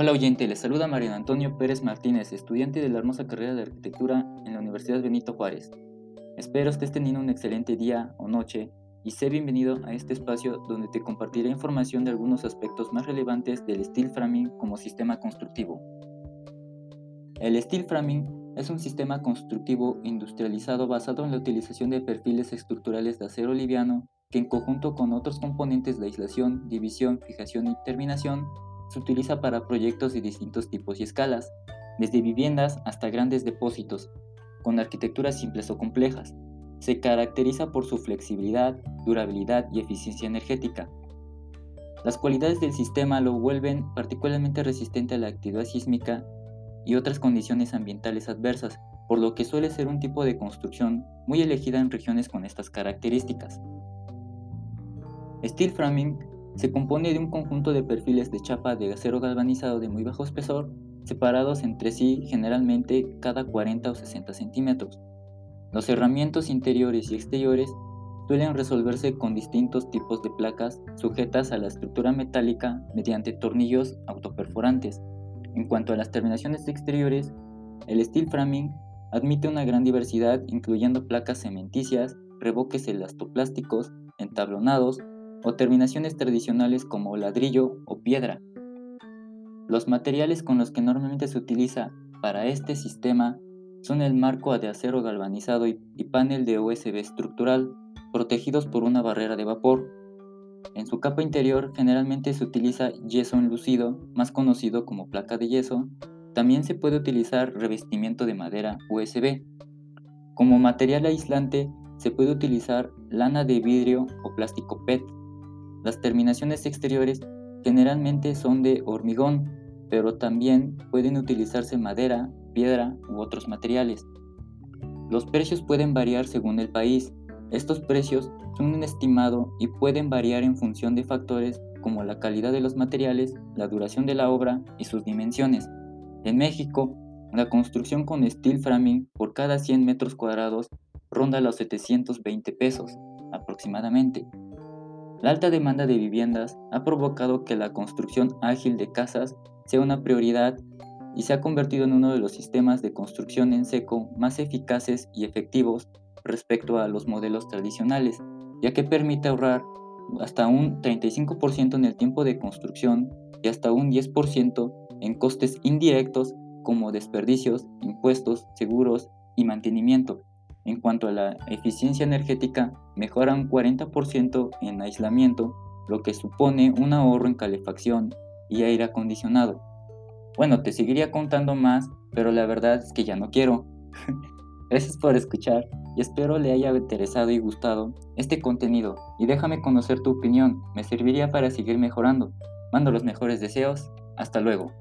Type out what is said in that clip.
Hola oyente, les saluda Mariano Antonio Pérez Martínez, estudiante de la hermosa carrera de arquitectura en la Universidad Benito Juárez. Espero estés teniendo un excelente día o noche y sé bienvenido a este espacio donde te compartiré información de algunos aspectos más relevantes del steel framing como sistema constructivo. El steel framing es un sistema constructivo industrializado basado en la utilización de perfiles estructurales de acero liviano que en conjunto con otros componentes de aislación, división, fijación y terminación se utiliza para proyectos de distintos tipos y escalas, desde viviendas hasta grandes depósitos, con arquitecturas simples o complejas. Se caracteriza por su flexibilidad, durabilidad y eficiencia energética. Las cualidades del sistema lo vuelven particularmente resistente a la actividad sísmica y otras condiciones ambientales adversas, por lo que suele ser un tipo de construcción muy elegida en regiones con estas características. Steel framing se compone de un conjunto de perfiles de chapa de acero galvanizado de muy bajo espesor, separados entre sí generalmente cada 40 o 60 centímetros. Los cerramientos interiores y exteriores suelen resolverse con distintos tipos de placas sujetas a la estructura metálica mediante tornillos autoperforantes. En cuanto a las terminaciones exteriores, el steel framing admite una gran diversidad incluyendo placas cementicias, reboques elastoplásticos, entablonados, o terminaciones tradicionales como ladrillo o piedra. Los materiales con los que normalmente se utiliza para este sistema son el marco de acero galvanizado y, panel de USB estructural, protegidos por una barrera de vapor. En su capa interior generalmente se utiliza yeso enlucido, más conocido como placa de yeso. También se puede utilizar revestimiento de madera USB. Como material aislante se puede utilizar lana de vidrio o plástico PET. Las terminaciones exteriores generalmente son de hormigón, pero también pueden utilizarse madera, piedra u otros materiales. Los precios pueden variar según el país. Estos precios son un estimado y pueden variar en función de factores como la calidad de los materiales, la duración de la obra y sus dimensiones. En México, la construcción con steel framing por cada 100 metros cuadrados ronda los 720 pesos aproximadamente. La alta demanda de viviendas ha provocado que la construcción ágil de casas sea una prioridad y se ha convertido en uno de los sistemas de construcción en seco más eficaces y efectivos respecto a los modelos tradicionales, ya que permite ahorrar hasta un 35% en el tiempo de construcción y hasta un 10% en costes indirectos como desperdicios, impuestos, seguros y mantenimiento. En cuanto a la eficiencia energética, mejora un 40% en aislamiento, lo que supone un ahorro en calefacción y aire acondicionado. Bueno, te seguiría contando más, pero la verdad es que ya no quiero. Gracias por escuchar y espero le haya interesado y gustado este contenido y déjame conocer tu opinión, me serviría para seguir mejorando. Mando los mejores deseos, hasta luego.